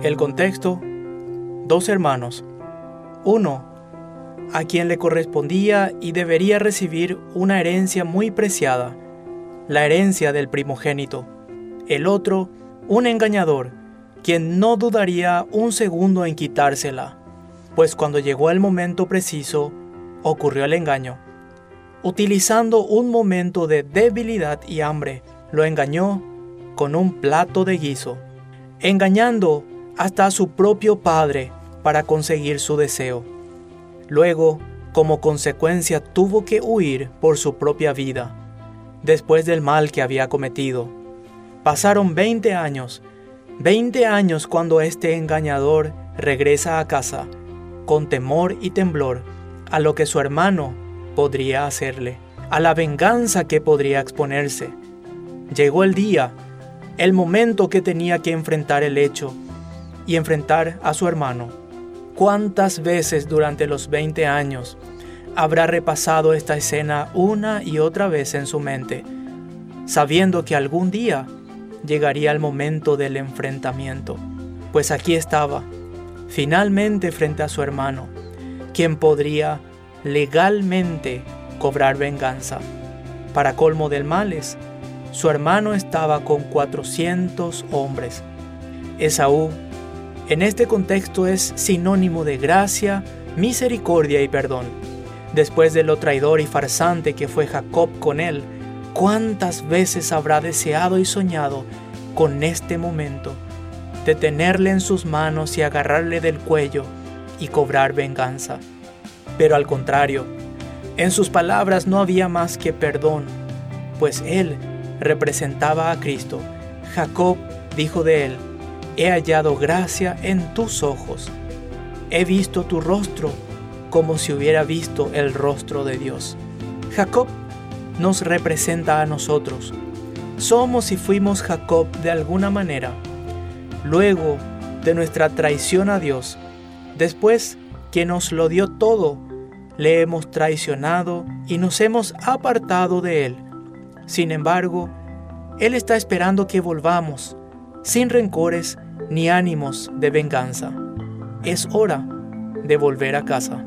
El contexto, dos hermanos. Uno, a quien le correspondía y debería recibir una herencia muy preciada, la herencia del primogénito. El otro, un engañador, quien no dudaría un segundo en quitársela, pues cuando llegó el momento preciso, ocurrió el engaño. Utilizando un momento de debilidad y hambre, lo engañó con un plato de guiso, engañando hasta su propio padre para conseguir su deseo. Luego, como consecuencia, tuvo que huir por su propia vida, después del mal que había cometido. Pasaron 20 años, 20 años cuando este engañador regresa a casa, con temor y temblor, a lo que su hermano podría hacerle, a la venganza que podría exponerse. Llegó el día, el momento que tenía que enfrentar el hecho y enfrentar a su hermano. ¿Cuántas veces durante los 20 años habrá repasado esta escena una y otra vez en su mente, sabiendo que algún día llegaría el momento del enfrentamiento? Pues aquí estaba, finalmente frente a su hermano, quien podría legalmente cobrar venganza. Para colmo del males, su hermano estaba con 400 hombres. Esaú, en este contexto, es sinónimo de gracia, misericordia y perdón. Después de lo traidor y farsante que fue Jacob con él, ¿cuántas veces habrá deseado y soñado con este momento de tenerle en sus manos y agarrarle del cuello y cobrar venganza? Pero al contrario, en sus palabras no había más que perdón, pues él representaba a Cristo. Jacob dijo de él, he hallado gracia en tus ojos. He visto tu rostro como si hubiera visto el rostro de Dios. Jacob nos representa a nosotros. Somos y fuimos Jacob de alguna manera. Luego de nuestra traición a Dios, después que nos lo dio todo, le hemos traicionado y nos hemos apartado de Él. Sin embargo, Él está esperando que volvamos, sin rencores ni ánimos de venganza. Es hora de volver a casa.